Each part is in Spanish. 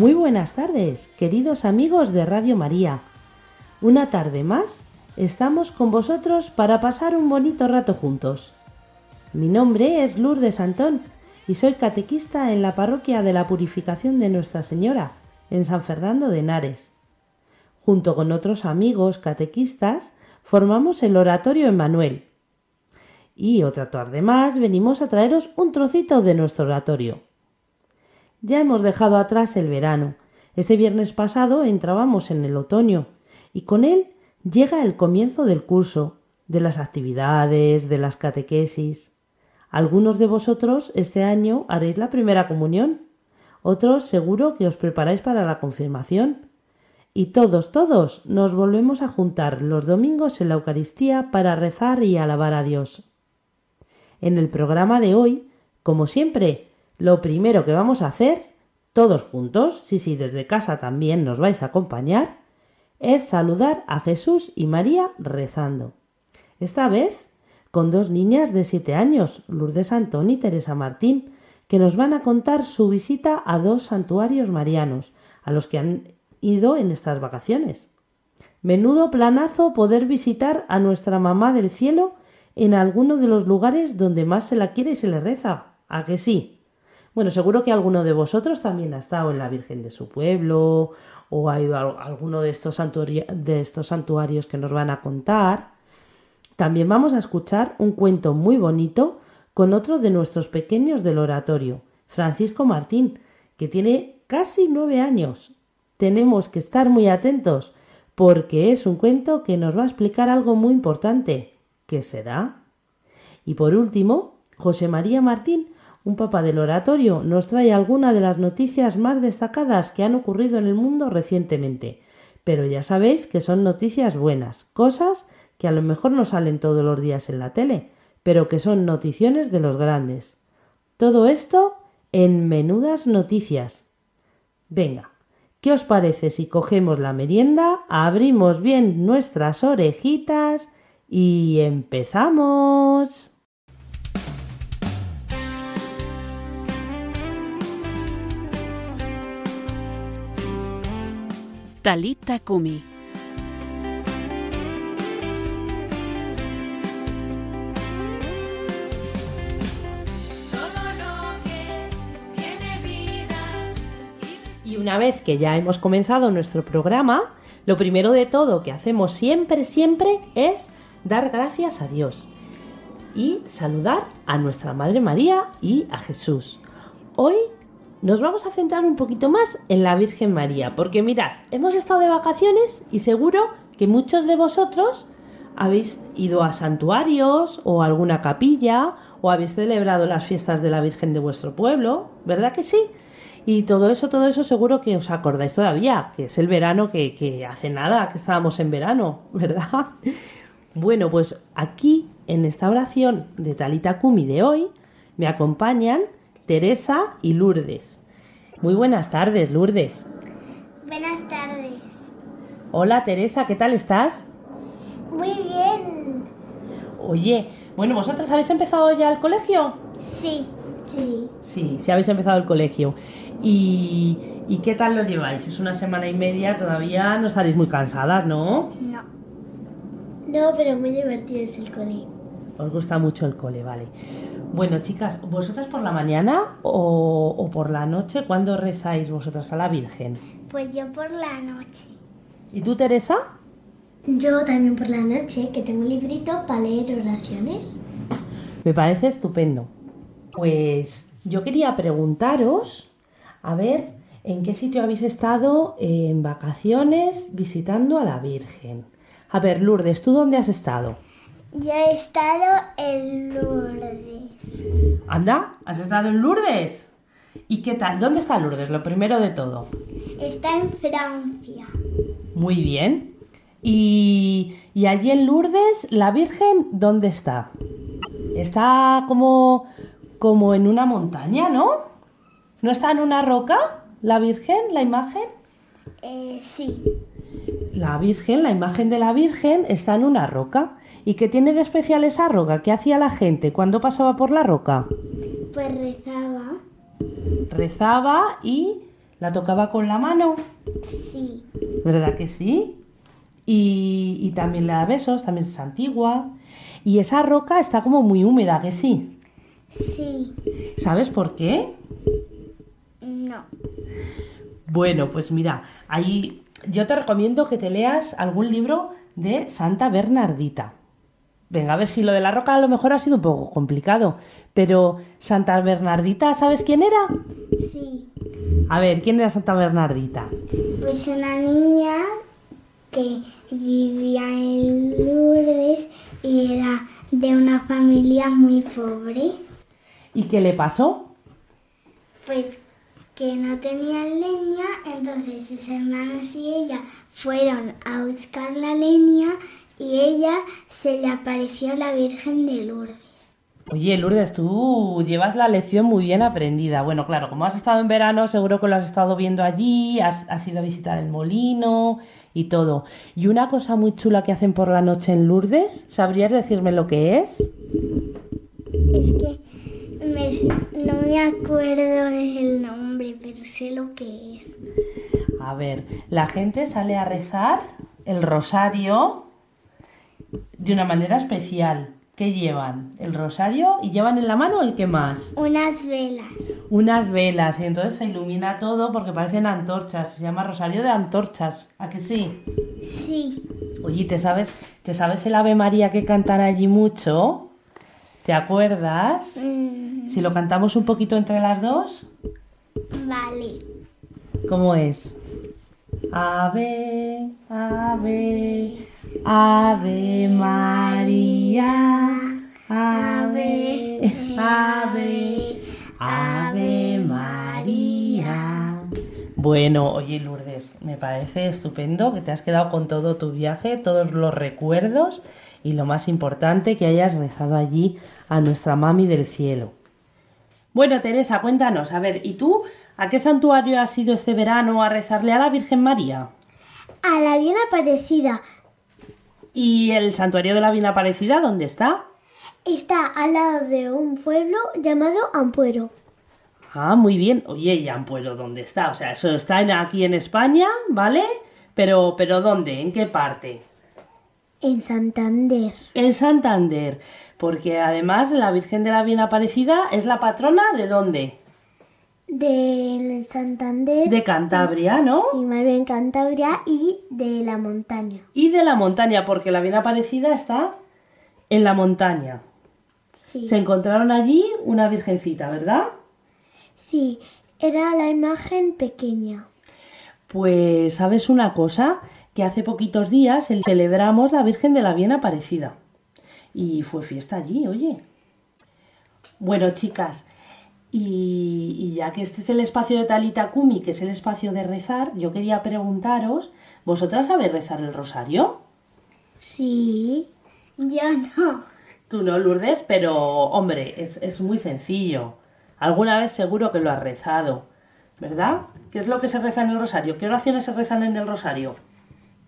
Muy buenas tardes, queridos amigos de Radio María. Una tarde más, estamos con vosotros para pasar un bonito rato juntos. Mi nombre es Lourdes Antón y soy catequista en la parroquia de la Purificación de Nuestra Señora, en San Fernando de Henares. Junto con otros amigos catequistas, formamos el Oratorio Emmanuel. Y otra tarde más venimos a traeros un trocito de nuestro oratorio. Ya hemos dejado atrás el verano. Este viernes pasado entrábamos en el otoño y con él llega el comienzo del curso, de las actividades, de las catequesis. Algunos de vosotros este año haréis la primera comunión, otros seguro que os preparáis para la confirmación. Y todos, todos nos volvemos a juntar los domingos en la Eucaristía para rezar y alabar a Dios. En el programa de hoy, como siempre, lo primero que vamos a hacer, todos juntos, sí, sí, desde casa también nos vais a acompañar, es saludar a Jesús y María rezando. Esta vez con dos niñas de siete años, Lourdes Antón y Teresa Martín, que nos van a contar su visita a dos santuarios marianos, a los que han ido en estas vacaciones. Menudo planazo poder visitar a nuestra mamá del cielo en alguno de los lugares donde más se la quiere y se le reza. ¿A que sí? Bueno, seguro que alguno de vosotros también ha estado en la Virgen de su pueblo o ha ido a alguno de estos, de estos santuarios que nos van a contar. También vamos a escuchar un cuento muy bonito con otro de nuestros pequeños del oratorio, Francisco Martín, que tiene casi nueve años. Tenemos que estar muy atentos porque es un cuento que nos va a explicar algo muy importante. ¿Qué será? Y por último, José María Martín, un papa del oratorio, nos trae alguna de las noticias más destacadas que han ocurrido en el mundo recientemente. Pero ya sabéis que son noticias buenas, cosas que a lo mejor no salen todos los días en la tele, pero que son noticiones de los grandes. Todo esto en menudas noticias. Venga, ¿qué os parece si cogemos la merienda, abrimos bien nuestras orejitas y empezamos? Talita Kumi. Y una vez que ya hemos comenzado nuestro programa, lo primero de todo que hacemos siempre, siempre es dar gracias a Dios y saludar a nuestra Madre María y a Jesús. Hoy nos vamos a centrar un poquito más en la Virgen María, porque mirad, hemos estado de vacaciones y seguro que muchos de vosotros habéis ido a santuarios o a alguna capilla o habéis celebrado las fiestas de la Virgen de vuestro pueblo, ¿verdad que sí? Y todo eso, todo eso seguro que os acordáis todavía, que es el verano que, que hace nada, que estábamos en verano, ¿verdad? Bueno, pues aquí en esta oración de Talita Kumi de hoy me acompañan Teresa y Lourdes. Muy buenas tardes, Lourdes. Buenas tardes. Hola Teresa, ¿qué tal estás? Muy bien. Oye, bueno, ¿vosotras habéis empezado ya el colegio? Sí, sí. Sí, sí habéis empezado el colegio. ¿Y, ¿Y qué tal lo lleváis? Es una semana y media, todavía no estaréis muy cansadas, ¿no? No. No, pero muy divertido es el cole. Os gusta mucho el cole, vale. Bueno, chicas, ¿vosotras por la mañana o, o por la noche cuándo rezáis vosotras a la Virgen? Pues yo por la noche. ¿Y tú, Teresa? Yo también por la noche, que tengo un librito para leer oraciones. Me parece estupendo. Pues yo quería preguntaros, a ver, ¿en qué sitio habéis estado en vacaciones visitando a la Virgen? A ver, Lourdes, ¿tú dónde has estado? Yo he estado en Lourdes. Anda, ¿has estado en Lourdes? ¿Y qué tal? ¿Dónde está Lourdes? Lo primero de todo. Está en Francia. Muy bien. Y, y allí en Lourdes, la Virgen, ¿dónde está? Está como, como en una montaña, ¿no? ¿No está en una roca la Virgen, la imagen? Eh, sí. La Virgen, la imagen de la Virgen, está en una roca. ¿Y qué tiene de especial esa roca? ¿Qué hacía la gente cuando pasaba por la roca? Pues rezaba. Rezaba y la tocaba con la mano. Sí. ¿Verdad que sí? Y, y también le da besos, también es antigua. Y esa roca está como muy húmeda, que sí. Sí. ¿Sabes por qué? No. Bueno, pues mira, ahí yo te recomiendo que te leas algún libro de Santa Bernardita. Venga, a ver si lo de la roca a lo mejor ha sido un poco complicado, pero Santa Bernardita, ¿sabes quién era? Sí. A ver, ¿quién era Santa Bernardita? Pues una niña que vivía en Lourdes y era de una familia muy pobre. ¿Y qué le pasó? Pues que no tenía leña, entonces sus hermanos y ella fueron a buscar la leña y ella se le apareció la Virgen de Lourdes. Oye, Lourdes, tú llevas la lección muy bien aprendida. Bueno, claro, como has estado en verano, seguro que lo has estado viendo allí, has, has ido a visitar el molino y todo. Y una cosa muy chula que hacen por la noche en Lourdes, ¿sabrías decirme lo que es? Es que me- no me acuerdo del nombre, pero sé lo que es. A ver, la gente sale a rezar el rosario de una manera especial. ¿Qué llevan? El rosario y llevan en la mano el que más. Unas velas. Unas velas y entonces se ilumina todo porque parecen antorchas. Se llama rosario de antorchas. ¿A que sí? Sí. Oye, ¿te sabes, ¿te sabes el Ave María que cantan allí mucho? ¿Te acuerdas? Mm, Si lo cantamos un poquito entre las dos, vale. ¿cómo es? Ave, ave, ave María, ave, ave, ave María. Bueno, oye Lourdes, me parece estupendo que te has quedado con todo tu viaje, todos los recuerdos y lo más importante que hayas rezado allí a nuestra mami del cielo. Bueno, Teresa, cuéntanos, a ver, ¿y tú a qué santuario has ido este verano a rezarle a la Virgen María? A la bien aparecida. ¿Y el santuario de la Bien Aparecida dónde está? Está al lado de un pueblo llamado Ampuero. Ah, muy bien. Oye, ¿y Ampuero dónde está? O sea, eso está en- aquí en España, ¿vale? Pero, pero ¿dónde? ¿En qué parte? En Santander. En Santander. Porque además la Virgen de la Bien Aparecida es la patrona de dónde? De Santander. De Cantabria, ¿no? Sí, más bien Cantabria y de la montaña. Y de la montaña, porque la Bien Aparecida está en la montaña. Sí. Se encontraron allí una virgencita, ¿verdad? Sí, era la imagen pequeña. Pues, ¿sabes una cosa? Que hace poquitos días cel- celebramos la Virgen de la Bien Aparecida. Y fue fiesta allí, oye. Bueno, chicas, y, y ya que este es el espacio de Talita Kumi, que es el espacio de rezar, yo quería preguntaros, ¿vosotras sabéis rezar el rosario? Sí. Yo no. Tú no, Lourdes, pero hombre, es, es muy sencillo. Alguna vez seguro que lo has rezado, ¿verdad? ¿Qué es lo que se reza en el rosario? ¿Qué oraciones se rezan en el rosario?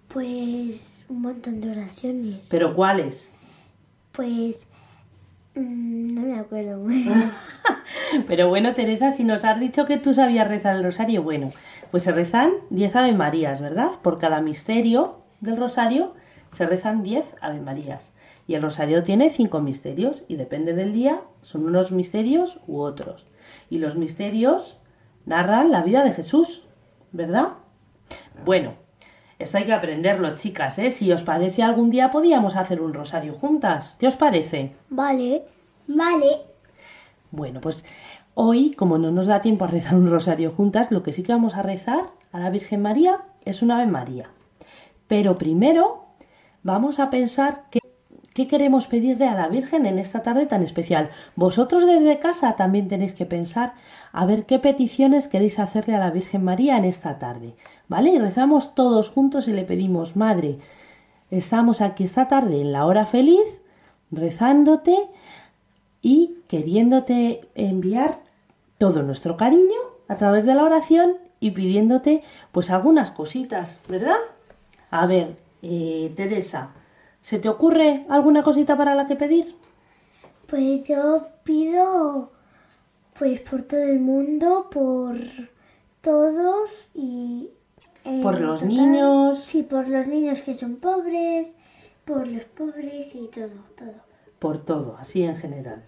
Pues un montón de oraciones. ¿Pero cuáles? Pues mm, no me acuerdo. Pero bueno, Teresa, si nos has dicho que tú sabías rezar el rosario, bueno, pues se rezan 10 Ave Marías, ¿verdad? Por cada misterio del rosario se rezan 10 Ave Marías. Y el rosario tiene cinco misterios y depende del día, son unos misterios u otros. Y los misterios narran la vida de Jesús, ¿verdad? Bueno, esto hay que aprenderlo, chicas, ¿eh? Si os parece, algún día podíamos hacer un rosario juntas. ¿Qué os parece? Vale. Vale. Bueno, pues hoy, como no nos da tiempo a rezar un rosario juntas, lo que sí que vamos a rezar a la Virgen María es una Ave María. Pero primero vamos a pensar qué, ¿Qué queremos pedirle a la Virgen en esta tarde tan especial? Vosotros desde casa también tenéis que pensar a ver qué peticiones queréis hacerle a la Virgen María en esta tarde. ¿Vale? Y rezamos todos juntos y le pedimos, Madre, estamos aquí esta tarde en la hora feliz, rezándote y queriéndote enviar todo nuestro cariño a través de la oración y pidiéndote pues algunas cositas, ¿verdad? A ver, eh, Teresa, ¿se te ocurre alguna cosita para la que pedir? Pues yo pido pues por todo el mundo, por todos y eh, Por los total- niños. Sí, por los niños que son pobres, por los pobres y todo, todo. Por todo, así en general.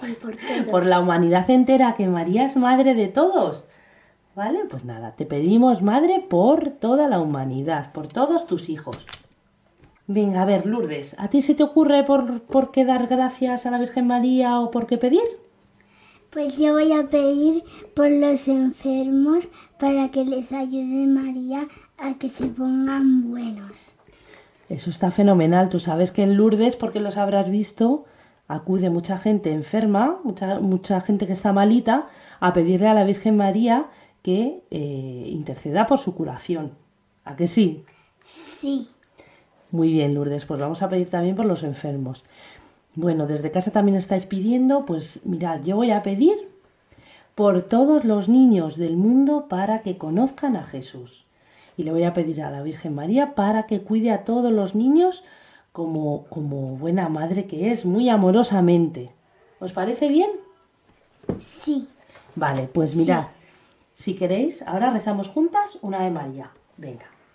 Sí, por todo. Por la humanidad entera, que María es madre de todos. ¿Vale? Pues nada, te pedimos madre por toda la humanidad, por todos tus hijos. Venga, a ver, Lourdes, ¿a ti se te ocurre por, por qué dar gracias a la Virgen María o por qué pedir? Pues yo voy a pedir por los enfermos para que les ayude María a que se pongan buenos. Eso está fenomenal. Tú sabes que en Lourdes, porque los habrás visto, acude mucha gente enferma, mucha, mucha gente que está malita, a pedirle a la Virgen María que eh, interceda por su curación. ¿A que sí? Sí. Muy bien, Lourdes, pues vamos a pedir también por los enfermos. Bueno, desde casa también estáis pidiendo, pues mirad, yo voy a pedir por todos los niños del mundo para que conozcan a Jesús. Y le voy a pedir a la Virgen María para que cuide a todos los niños como, como buena madre que es, muy amorosamente. ¿Os parece bien? Sí. Vale, pues mirad, si queréis, ahora rezamos juntas una de María. Venga.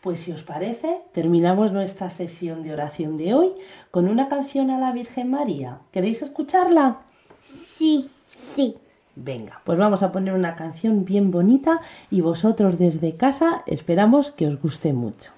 Pues si os parece, terminamos nuestra sección de oración de hoy con una canción a la Virgen María. ¿Queréis escucharla? Sí, sí. Venga, pues vamos a poner una canción bien bonita y vosotros desde casa esperamos que os guste mucho.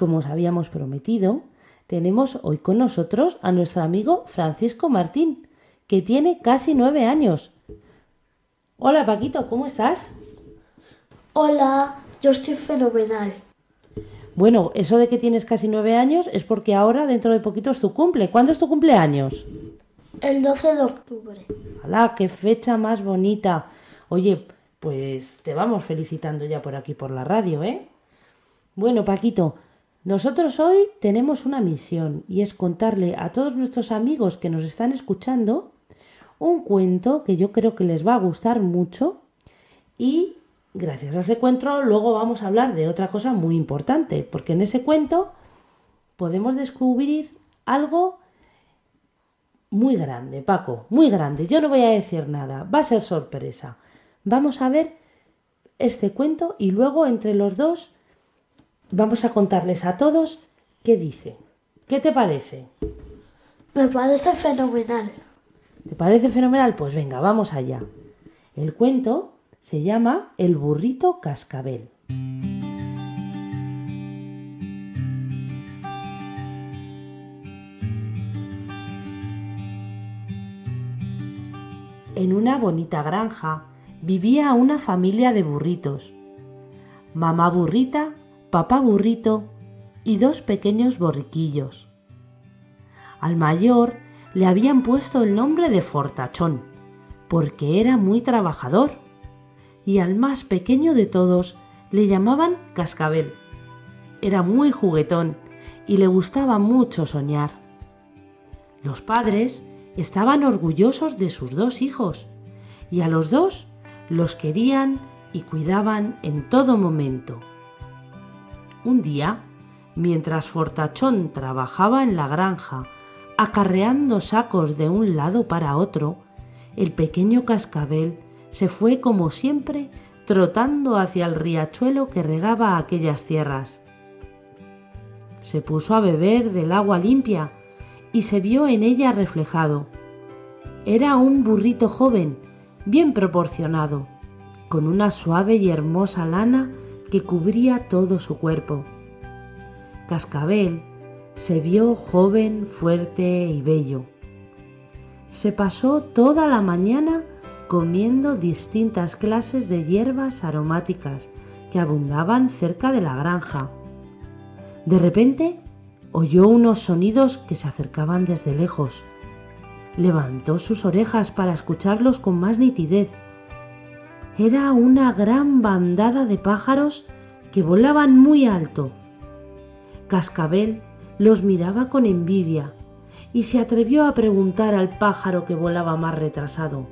Como os habíamos prometido, tenemos hoy con nosotros a nuestro amigo Francisco Martín, que tiene casi nueve años. Hola Paquito, ¿cómo estás? Hola, yo estoy fenomenal. Bueno, eso de que tienes casi nueve años es porque ahora dentro de poquito es tu cumple. ¿Cuándo es tu cumpleaños? El 12 de octubre. ¡Hala, qué fecha más bonita! Oye, pues te vamos felicitando ya por aquí por la radio, ¿eh? Bueno, Paquito, nosotros hoy tenemos una misión y es contarle a todos nuestros amigos que nos están escuchando un cuento que yo creo que les va a gustar mucho y gracias a ese cuento luego vamos a hablar de otra cosa muy importante, porque en ese cuento podemos descubrir algo muy grande, Paco, muy grande. Yo no voy a decir nada, va a ser sorpresa. Vamos a ver este cuento y luego entre los dos vamos a contarles a todos qué dice. ¿Qué te parece? Me parece fenomenal. ¿Te parece fenomenal? Pues venga, vamos allá. El cuento se llama El burrito cascabel. En una bonita granja vivía una familia de burritos. Mamá burrita, papá burrito y dos pequeños borriquillos. Al mayor le habían puesto el nombre de Fortachón, porque era muy trabajador, y al más pequeño de todos le llamaban Cascabel. Era muy juguetón y le gustaba mucho soñar. Los padres estaban orgullosos de sus dos hijos, y a los dos los querían y cuidaban en todo momento. Un día, mientras Fortachón trabajaba en la granja, acarreando sacos de un lado para otro, el pequeño cascabel se fue como siempre trotando hacia el riachuelo que regaba aquellas tierras. Se puso a beber del agua limpia y se vio en ella reflejado. Era un burrito joven, bien proporcionado, con una suave y hermosa lana que cubría todo su cuerpo. Cascabel se vio joven, fuerte y bello. Se pasó toda la mañana comiendo distintas clases de hierbas aromáticas que abundaban cerca de la granja. De repente oyó unos sonidos que se acercaban desde lejos. Levantó sus orejas para escucharlos con más nitidez. Era una gran bandada de pájaros que volaban muy alto. Cascabel los miraba con envidia y se atrevió a preguntar al pájaro que volaba más retrasado.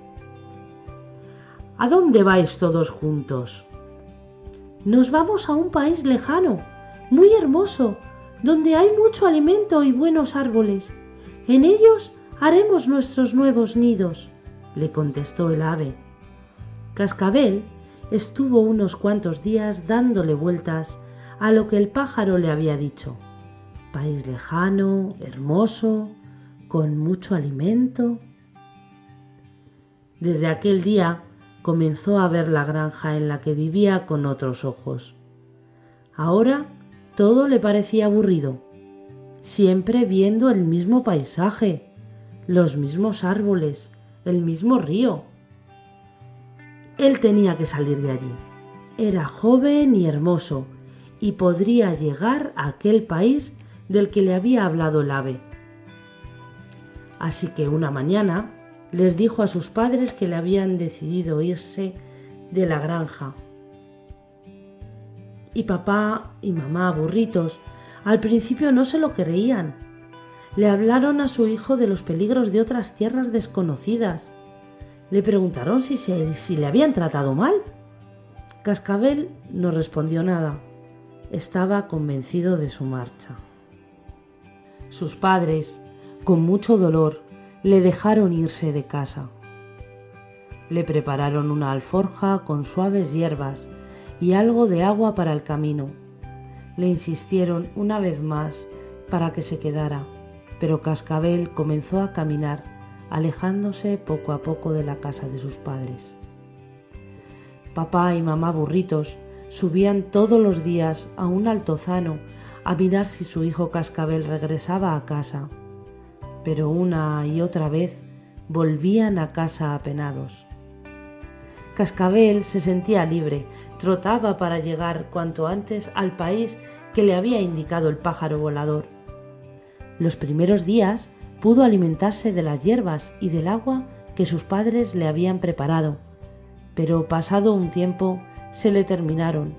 ¿A dónde vais todos juntos? Nos vamos a un país lejano, muy hermoso, donde hay mucho alimento y buenos árboles. En ellos haremos nuestros nuevos nidos, le contestó el ave. Cascabel estuvo unos cuantos días dándole vueltas a lo que el pájaro le había dicho. País lejano, hermoso, con mucho alimento. Desde aquel día comenzó a ver la granja en la que vivía con otros ojos. Ahora todo le parecía aburrido, siempre viendo el mismo paisaje, los mismos árboles, el mismo río. Él tenía que salir de allí. Era joven y hermoso y podría llegar a aquel país del que le había hablado el ave. Así que una mañana les dijo a sus padres que le habían decidido irse de la granja. Y papá y mamá, burritos, al principio no se lo creían. Le hablaron a su hijo de los peligros de otras tierras desconocidas. Le preguntaron si, se, si le habían tratado mal. Cascabel no respondió nada. Estaba convencido de su marcha. Sus padres, con mucho dolor, le dejaron irse de casa. Le prepararon una alforja con suaves hierbas y algo de agua para el camino. Le insistieron una vez más para que se quedara, pero Cascabel comenzó a caminar, alejándose poco a poco de la casa de sus padres. Papá y mamá burritos subían todos los días a un altozano a mirar si su hijo Cascabel regresaba a casa, pero una y otra vez volvían a casa apenados. Cascabel se sentía libre, trotaba para llegar cuanto antes al país que le había indicado el pájaro volador. Los primeros días pudo alimentarse de las hierbas y del agua que sus padres le habían preparado, pero pasado un tiempo se le terminaron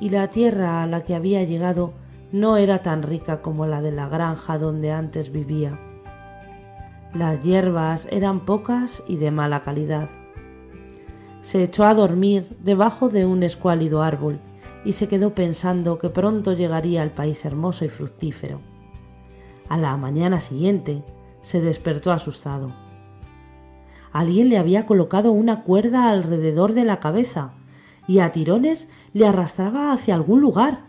y la tierra a la que había llegado no era tan rica como la de la granja donde antes vivía. Las hierbas eran pocas y de mala calidad. Se echó a dormir debajo de un escuálido árbol y se quedó pensando que pronto llegaría al país hermoso y fructífero. A la mañana siguiente se despertó asustado. Alguien le había colocado una cuerda alrededor de la cabeza y a tirones le arrastraba hacia algún lugar.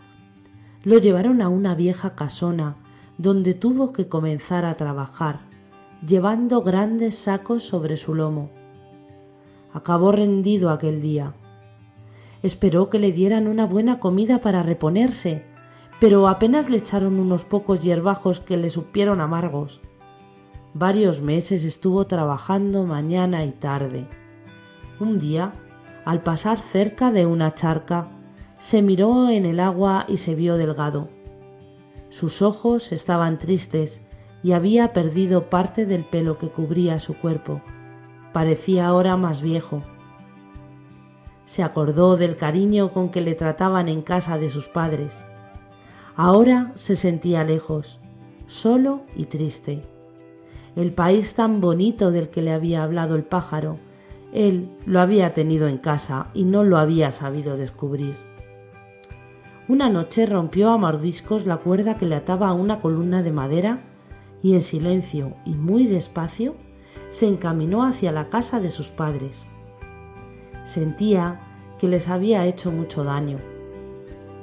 Lo llevaron a una vieja casona donde tuvo que comenzar a trabajar, llevando grandes sacos sobre su lomo. Acabó rendido aquel día. Esperó que le dieran una buena comida para reponerse, pero apenas le echaron unos pocos hierbajos que le supieron amargos. Varios meses estuvo trabajando mañana y tarde. Un día, al pasar cerca de una charca, se miró en el agua y se vio delgado. Sus ojos estaban tristes y había perdido parte del pelo que cubría su cuerpo. Parecía ahora más viejo. Se acordó del cariño con que le trataban en casa de sus padres. Ahora se sentía lejos, solo y triste. El país tan bonito del que le había hablado el pájaro, él lo había tenido en casa y no lo había sabido descubrir. Una noche rompió a mordiscos la cuerda que le ataba a una columna de madera y en silencio y muy despacio se encaminó hacia la casa de sus padres. Sentía que les había hecho mucho daño.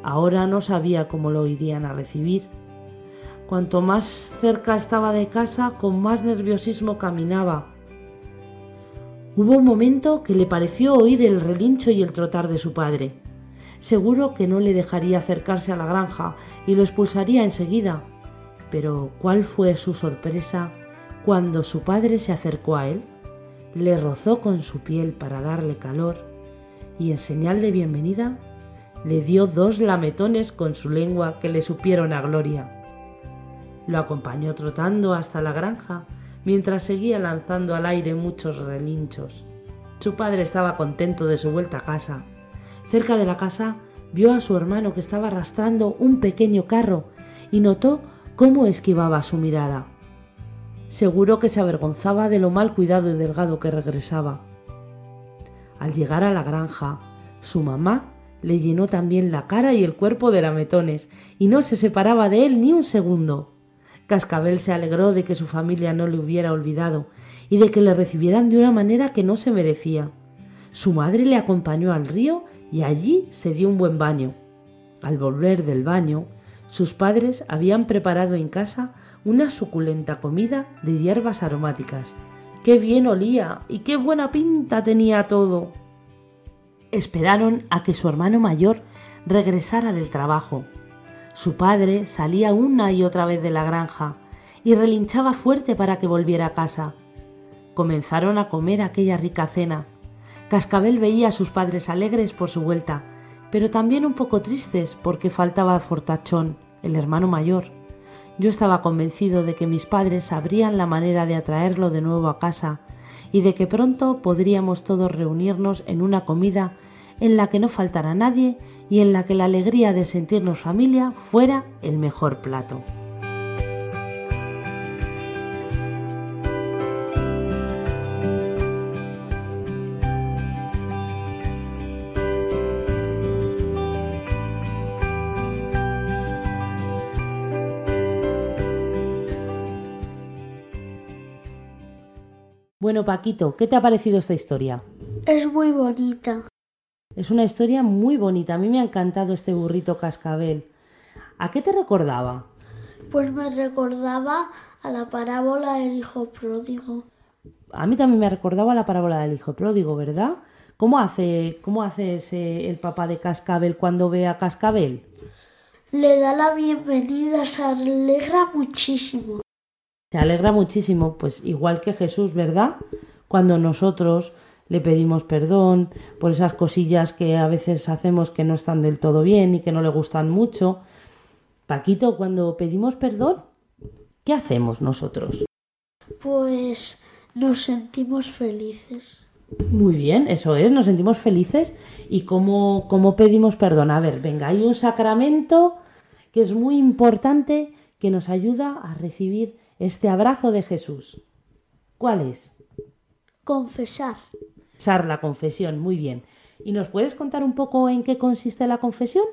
Ahora no sabía cómo lo irían a recibir. Cuanto más cerca estaba de casa, con más nerviosismo caminaba. Hubo un momento que le pareció oír el relincho y el trotar de su padre. Seguro que no le dejaría acercarse a la granja y lo expulsaría enseguida. Pero ¿cuál fue su sorpresa cuando su padre se acercó a él? Le rozó con su piel para darle calor y en señal de bienvenida le dio dos lametones con su lengua que le supieron a gloria. Lo acompañó trotando hasta la granja mientras seguía lanzando al aire muchos relinchos. Su padre estaba contento de su vuelta a casa. Cerca de la casa vio a su hermano que estaba arrastrando un pequeño carro y notó cómo esquivaba su mirada. Seguro que se avergonzaba de lo mal cuidado y delgado que regresaba. Al llegar a la granja, su mamá le llenó también la cara y el cuerpo de lametones y no se separaba de él ni un segundo. Cascabel se alegró de que su familia no le hubiera olvidado y de que le recibieran de una manera que no se merecía. Su madre le acompañó al río y allí se dio un buen baño. Al volver del baño, sus padres habían preparado en casa una suculenta comida de hierbas aromáticas. ¡Qué bien olía! y qué buena pinta tenía todo! Esperaron a que su hermano mayor regresara del trabajo. Su padre salía una y otra vez de la granja y relinchaba fuerte para que volviera a casa. Comenzaron a comer aquella rica cena. Cascabel veía a sus padres alegres por su vuelta, pero también un poco tristes porque faltaba Fortachón, el hermano mayor. Yo estaba convencido de que mis padres sabrían la manera de atraerlo de nuevo a casa y de que pronto podríamos todos reunirnos en una comida en la que no faltara nadie y en la que la alegría de sentirnos familia fuera el mejor plato. Bueno, Paquito, ¿qué te ha parecido esta historia? Es muy bonita. Es una historia muy bonita. A mí me ha encantado este burrito cascabel. ¿A qué te recordaba? Pues me recordaba a la parábola del hijo pródigo. A mí también me recordaba a la parábola del hijo pródigo, ¿verdad? ¿Cómo hace, cómo hace ese, el papá de cascabel cuando ve a cascabel? le da la bienvenida, se alegra muchísimo. Se alegra muchísimo, pues igual que Jesús, ¿verdad? Cuando nosotros le pedimos perdón por esas cosillas que a veces hacemos que no están del todo bien y que no le gustan mucho. Paquito, cuando pedimos perdón, ¿qué hacemos nosotros? Pues nos sentimos felices. Muy bien, eso es, nos sentimos felices. ¿Y cómo, cómo pedimos perdón? A ver, venga, hay un sacramento que es muy importante que nos ayuda a recibir este abrazo de Jesús. ¿Cuál es? Confesar. Sar, la confesión, muy bien. ¿Y nos puedes contar un poco en qué consiste la confesión?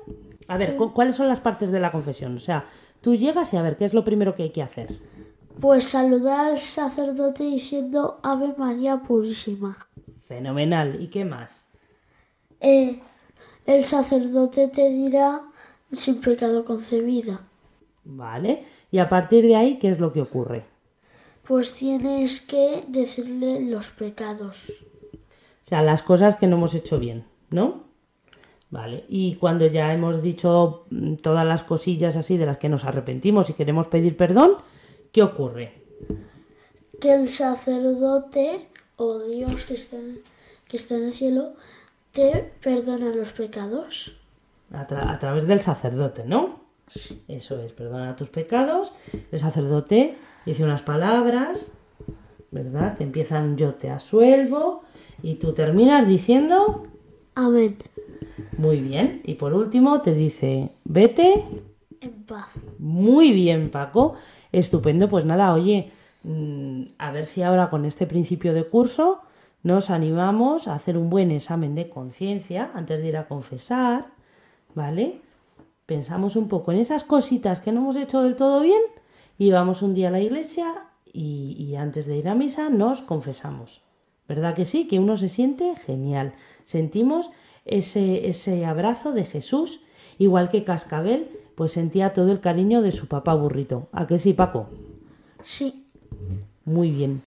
A ver, cu- ¿cuáles son las partes de la confesión? O sea, tú llegas y a ver, ¿qué es lo primero que hay que hacer? Pues saludar al sacerdote diciendo Ave María Purísima. Fenomenal. ¿Y qué más? Eh, el sacerdote te dirá sin pecado concebida. Vale. Y a partir de ahí, ¿qué es lo que ocurre? Pues tienes que decirle los pecados. O sea, las cosas que no hemos hecho bien, ¿no? Vale. Y cuando ya hemos dicho mm, todas las cosillas así de las que nos arrepentimos y queremos pedir perdón, ¿qué ocurre? Que el sacerdote o Dios que está, que está en el cielo te perdona los pecados. A, tra- a través del sacerdote, ¿no? Eso es, perdona tus pecados. El sacerdote dice unas palabras, ¿verdad? Que empiezan yo te asuelvo y tú terminas diciendo Amén. muy bien. Y por último te dice vete En paz. Muy bien, Paco. Estupendo. Pues nada, oye, mm, a ver si ahora con este principio de curso nos animamos a hacer un buen examen de conciencia antes de ir a confesar, ¿vale? Pensamos un poco en esas cositas que no hemos hecho del todo bien y vamos un día a la iglesia y, y antes de ir a misa nos confesamos. ¿Verdad que sí? Que uno se siente genial. Sentimos ese, ese abrazo de Jesús, igual que Cascabel, pues sentía todo el cariño de su papá burrito. ¿A que sí, Paco? Sí. Muy bien.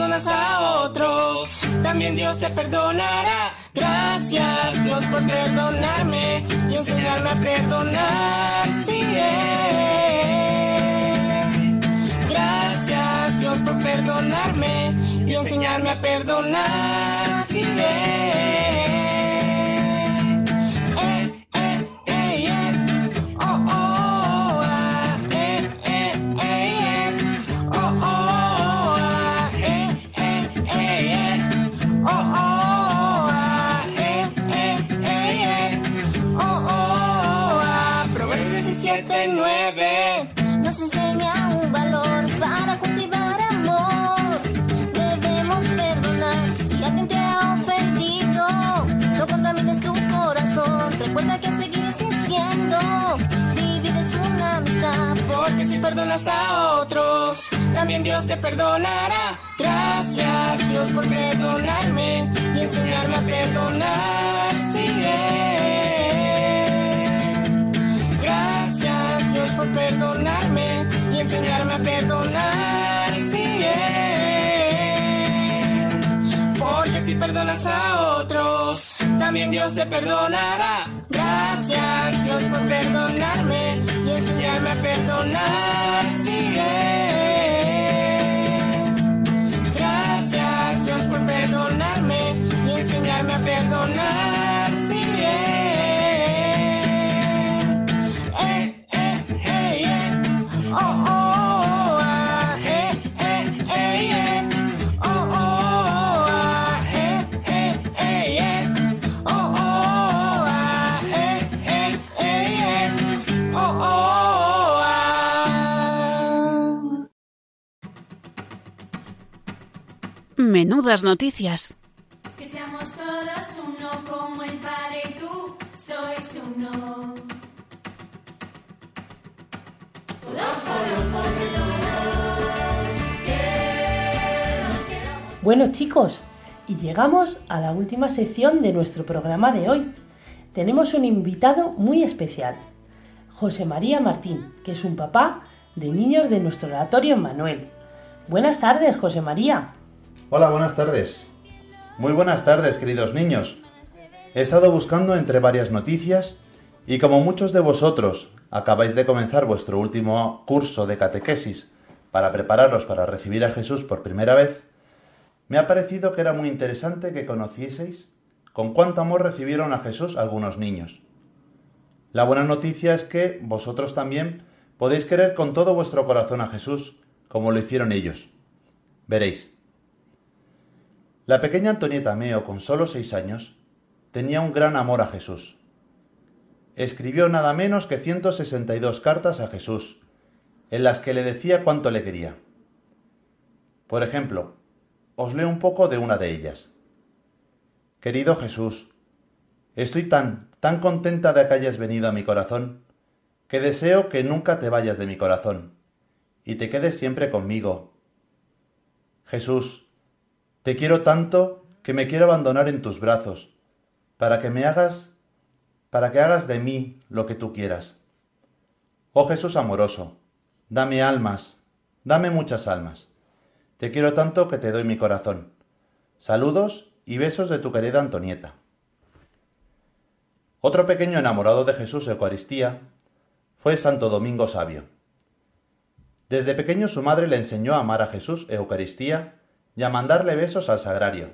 Perdonas a otros, también Dios te perdonará. Gracias Dios por perdonarme y enseñarme a perdonar. Sí, Gracias Dios por perdonarme y enseñarme a perdonar. Sí, eh, eh, perdonas a otros, también Dios te perdonará. Gracias Dios por perdonarme y enseñarme a perdonar. Eh. Gracias Dios por perdonarme y enseñarme a perdonar. Eh. Porque si perdonas a otros, también Dios te perdonará. Gracias Dios por perdonarme enseñarme a perdonar. Eh. Gracias Dios por perdonarme y enseñarme a perdonar. Menudas noticias. Que seamos todos uno como el Padre y tú sois uno. Bueno chicos, y llegamos a la última sección de nuestro programa de hoy. Tenemos un invitado muy especial, José María Martín, que es un papá de niños de nuestro oratorio en Manuel. Buenas tardes, José María. Hola, buenas tardes. Muy buenas tardes, queridos niños. He estado buscando entre varias noticias y como muchos de vosotros acabáis de comenzar vuestro último curso de catequesis para prepararos para recibir a Jesús por primera vez, me ha parecido que era muy interesante que conocieseis con cuánto amor recibieron a Jesús algunos niños. La buena noticia es que vosotros también podéis querer con todo vuestro corazón a Jesús, como lo hicieron ellos. Veréis. La pequeña Antonieta Meo, con solo seis años, tenía un gran amor a Jesús. Escribió nada menos que 162 cartas a Jesús, en las que le decía cuánto le quería. Por ejemplo, os leo un poco de una de ellas. Querido Jesús, estoy tan, tan contenta de que hayas venido a mi corazón, que deseo que nunca te vayas de mi corazón, y te quedes siempre conmigo. Jesús, te quiero tanto que me quiero abandonar en tus brazos, para que me hagas, para que hagas de mí lo que tú quieras. Oh Jesús amoroso, dame almas, dame muchas almas. Te quiero tanto que te doy mi corazón. Saludos y besos de tu querida Antonieta. Otro pequeño enamorado de Jesús Eucaristía fue Santo Domingo Sabio. Desde pequeño su madre le enseñó a amar a Jesús Eucaristía y a mandarle besos al sagrario.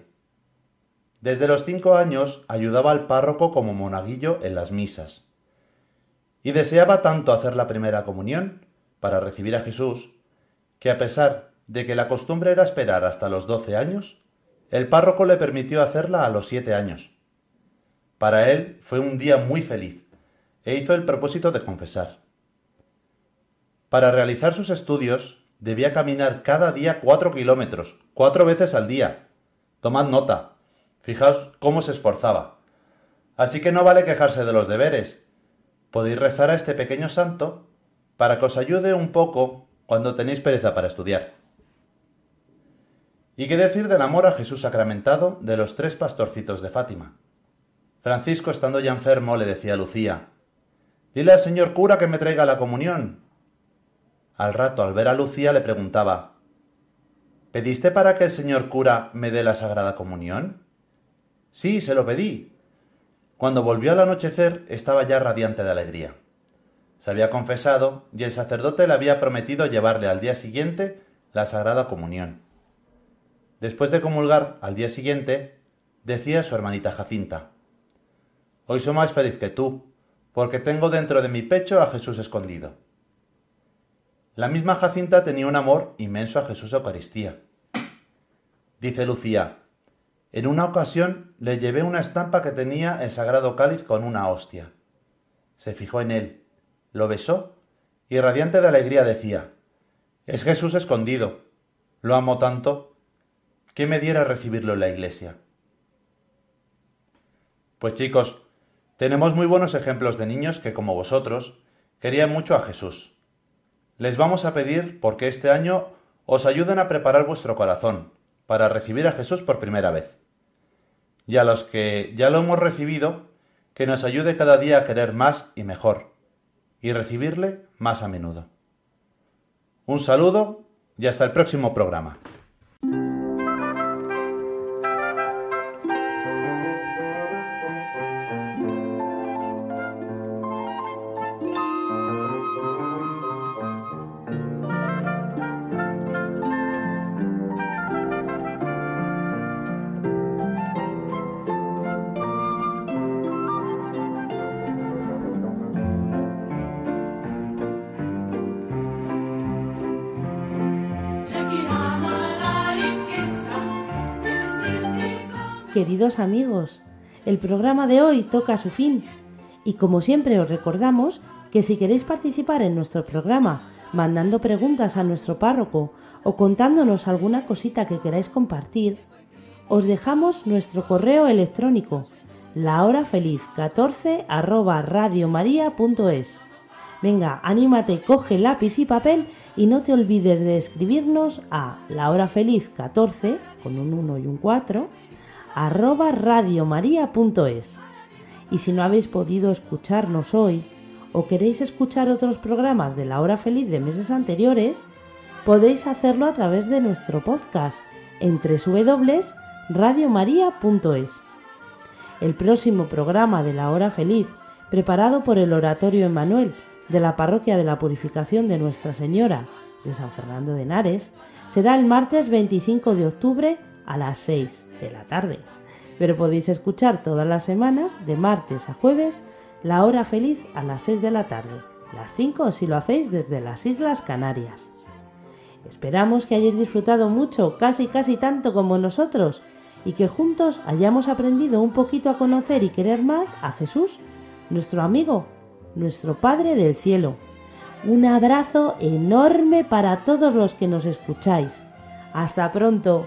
Desde los cinco años ayudaba al párroco como monaguillo en las misas. Y deseaba tanto hacer la primera comunión para recibir a Jesús, que a pesar de que la costumbre era esperar hasta los doce años, el párroco le permitió hacerla a los siete años. Para él fue un día muy feliz e hizo el propósito de confesar. Para realizar sus estudios debía caminar cada día cuatro kilómetros, cuatro veces al día. Tomad nota. Fijaos cómo se esforzaba. Así que no vale quejarse de los deberes. Podéis rezar a este pequeño santo para que os ayude un poco cuando tenéis pereza para estudiar. ¿Y qué decir del amor a Jesús sacramentado de los tres pastorcitos de Fátima? Francisco, estando ya enfermo, le decía a Lucía, Dile al señor cura que me traiga la comunión. Al rato, al ver a Lucía, le preguntaba, ¿Pediste para que el señor cura me dé la Sagrada Comunión? Sí, se lo pedí. Cuando volvió al anochecer estaba ya radiante de alegría. Se había confesado y el sacerdote le había prometido llevarle al día siguiente la Sagrada Comunión. Después de comulgar al día siguiente, decía su hermanita Jacinta, Hoy soy más feliz que tú, porque tengo dentro de mi pecho a Jesús escondido. La misma Jacinta tenía un amor inmenso a Jesús Eucaristía. Dice Lucía, en una ocasión le llevé una estampa que tenía el sagrado cáliz con una hostia. Se fijó en él, lo besó y radiante de alegría decía, es Jesús escondido, lo amo tanto, que me diera recibirlo en la iglesia. Pues chicos, tenemos muy buenos ejemplos de niños que, como vosotros, querían mucho a Jesús. Les vamos a pedir porque este año os ayuden a preparar vuestro corazón para recibir a Jesús por primera vez. Y a los que ya lo hemos recibido, que nos ayude cada día a querer más y mejor, y recibirle más a menudo. Un saludo y hasta el próximo programa. Queridos amigos, el programa de hoy toca a su fin y como siempre os recordamos que si queréis participar en nuestro programa mandando preguntas a nuestro párroco o contándonos alguna cosita que queráis compartir, os dejamos nuestro correo electrónico lahorafeliz14 arroba. Venga, anímate, coge lápiz y papel y no te olvides de escribirnos a lahorafeliz14 con un 1 y un 4 arroba radiomaria.es. Y si no habéis podido escucharnos hoy o queréis escuchar otros programas de la hora feliz de meses anteriores, podéis hacerlo a través de nuestro podcast en www.radiomaria.es. El próximo programa de la hora feliz, preparado por el Oratorio Emanuel de la Parroquia de la Purificación de Nuestra Señora de San Fernando de Henares, será el martes 25 de octubre a las 6 de la tarde. Pero podéis escuchar todas las semanas, de martes a jueves, la hora feliz a las 6 de la tarde, las 5 si lo hacéis desde las Islas Canarias. Esperamos que hayáis disfrutado mucho, casi casi tanto como nosotros, y que juntos hayamos aprendido un poquito a conocer y querer más a Jesús, nuestro amigo, nuestro Padre del Cielo. Un abrazo enorme para todos los que nos escucháis. Hasta pronto.